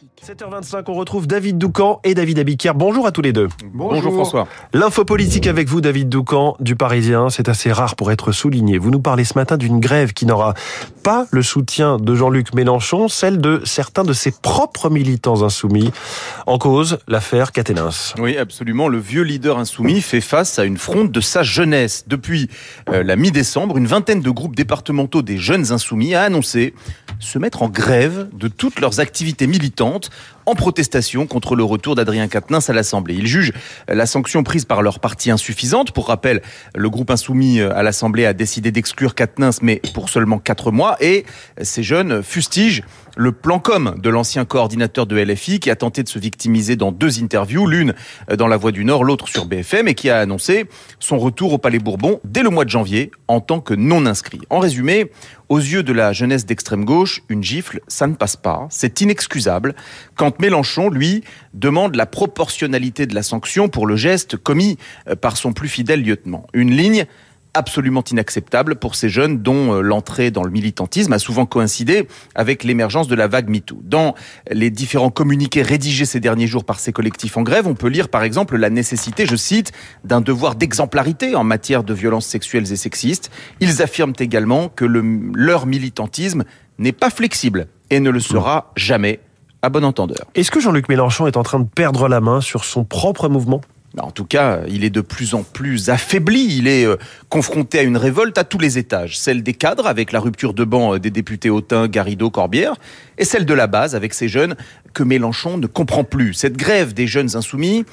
politique. 7h25, on retrouve David Doucan et David Abiquière. Bonjour à tous les deux. Bonjour, François. L'info politique avec vous, David Doucan, du Parisien. C'est assez rare pour être souligné. Vous nous parlez ce matin d'une grève qui n'aura pas le soutien de Jean-Luc Mélenchon, celle de certains de ses propres militants insoumis. En cause, l'affaire Caténins. Oui, absolument. Le vieux leader insoumis fait face à une fronde de sa jeunesse. Depuis euh, la mi-décembre, une vingtaine de groupes départementaux des jeunes insoumis a annoncé se mettre en grève de toutes leurs activités militantes en protestation contre le retour d'Adrien Quatennens à l'Assemblée. Ils jugent la sanction prise par leur parti insuffisante. Pour rappel, le groupe insoumis à l'Assemblée a décidé d'exclure Quatennens, mais pour seulement quatre mois. Et ces jeunes fustigent le plan com de l'ancien coordinateur de LFI qui a tenté de se victimiser dans deux interviews, l'une dans La Voix du Nord, l'autre sur BFM, et qui a annoncé son retour au Palais Bourbon dès le mois de janvier en tant que non inscrit. En résumé, aux yeux de la jeunesse d'extrême gauche, une gifle, ça ne passe pas, c'est inexcusable. Quand Mélenchon, lui, demande la proportionnalité de la sanction pour le geste commis par son plus fidèle lieutenant. Une ligne absolument inacceptable pour ces jeunes dont euh, l'entrée dans le militantisme a souvent coïncidé avec l'émergence de la vague MeToo. Dans les différents communiqués rédigés ces derniers jours par ces collectifs en grève, on peut lire par exemple la nécessité, je cite, d'un devoir d'exemplarité en matière de violences sexuelles et sexistes. Ils affirment également que le, leur militantisme n'est pas flexible et ne le sera jamais à bon entendeur. Est-ce que Jean-Luc Mélenchon est en train de perdre la main sur son propre mouvement? Bah, en tout cas, il est de plus en plus affaibli. Il est euh, confronté à une révolte à tous les étages. Celle des cadres, avec la rupture de banc euh, des députés Autain, Garrido, Corbière, et celle de la base, avec ces jeunes que Mélenchon ne comprend plus. Cette grève des jeunes insoumis,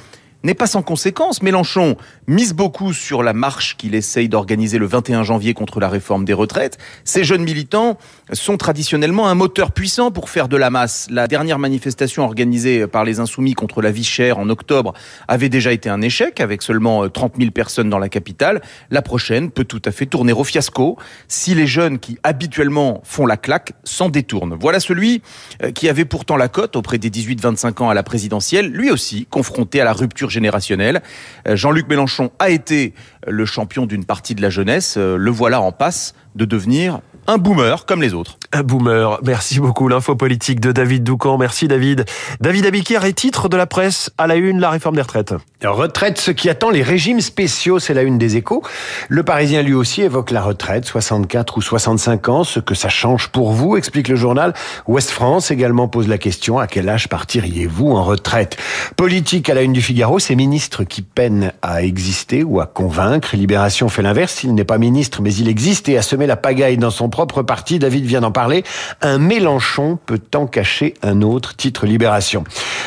n'est pas sans conséquence. Mélenchon mise beaucoup sur la marche qu'il essaye d'organiser le 21 janvier contre la réforme des retraites. Ces jeunes militants sont traditionnellement un moteur puissant pour faire de la masse. La dernière manifestation organisée par les Insoumis contre la vie chère en octobre avait déjà été un échec, avec seulement 30 000 personnes dans la capitale. La prochaine peut tout à fait tourner au fiasco si les jeunes qui habituellement font la claque s'en détournent. Voilà celui euh, qui avait pourtant la cote auprès des 18-25 ans à la présidentielle, lui aussi confronté à la rupture générationnelle. Euh, Jean-Luc Mélenchon a été le champion d'une partie de la jeunesse. Euh, le voilà en passe de devenir un boomer comme les autres. Un boomer. Merci beaucoup. L'info politique de David Doucan. Merci David. David Abiquière est titre de la presse à la une, la réforme des retraites. Retraite, ce qui attend les régimes spéciaux, c'est la une des échos. Le Parisien lui aussi évoque la retraite, 64 ou 65 ans, ce que ça change pour vous, explique le journal. Ouest France également pose la question, à quel âge partiriez-vous en retraite? Politique à la une du Figaro, c'est ministre qui peine à exister ou à convaincre. Libération fait l'inverse, il n'est pas ministre mais il existe et a semé la pagaille dans son propre parti. David vient d'en parler. Un Mélenchon peut en cacher un autre, titre Libération.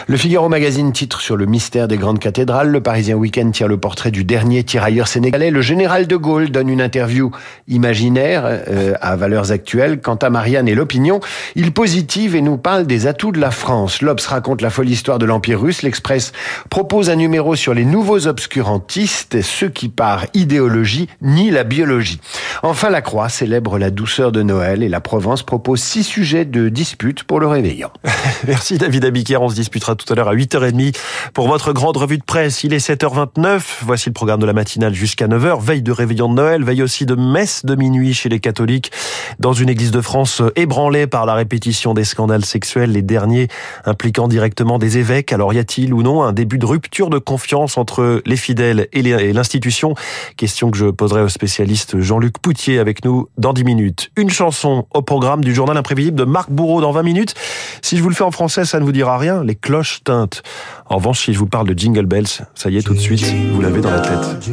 Le Figaro Magazine titre sur le mystère des grandes cathédrales. Le Parisien Week-end tire le portrait du dernier tirailleur sénégalais. Le général de Gaulle donne une interview imaginaire euh, à valeurs actuelles. Quant à Marianne et l'opinion, il positive et nous parle des atouts de la France. L'Obs raconte la folle histoire de l'Empire russe. L'Express propose un numéro sur les nouveaux obscurantistes, ceux qui par idéologie nient la biologie. Enfin, la Croix célèbre la douceur de Noël et la Provence propose six sujets de dispute pour le réveillant. Merci David Abiquière. On se disputera tout à l'heure à 8h30 pour votre grande revue de presse. Il est 7h29. Voici le programme de la matinale jusqu'à 9h. Veille de réveillon de Noël, veille aussi de messe de minuit chez les catholiques dans une église de France ébranlée par la répétition des scandales sexuels, les derniers impliquant directement des évêques. Alors y a-t-il ou non un début de rupture de confiance entre les fidèles et l'institution? Question que je poserai au spécialiste Jean-Luc Poutier avec nous dans 10 minutes. Une chanson au programme du journal imprévisible de Marc Bourreau dans 20 minutes. Si je vous le fais en français, ça ne vous dira rien. Les cloches tintent. En revanche, si je vous parle de Jingle Bells, ça y est, tout de suite, vous l'avez dans la tête.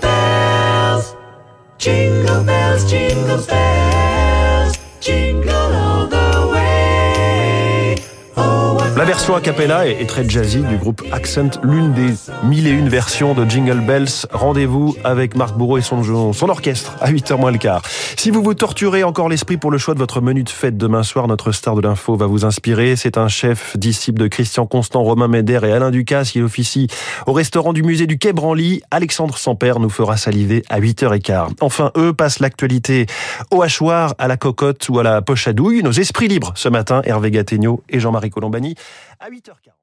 Bells, jingle bells, jingle bells, version a cappella est très jazzy du groupe Accent, l'une des mille et une versions de Jingle Bells. Rendez-vous avec Marc Bourreau et son, orchestre à 8h moins le quart. Si vous vous torturez encore l'esprit pour le choix de votre menu de fête demain soir, notre star de l'info va vous inspirer. C'est un chef disciple de Christian Constant, Romain Médère et Alain Ducasse qui officie au restaurant du musée du Quai Branly. Alexandre Sampère nous fera saliver à 8h15. Enfin, eux passent l'actualité au hachoir, à la cocotte ou à la poche à douille. Nos esprits libres ce matin, Hervé Gattegno et Jean-Marie Colombani à 8h40.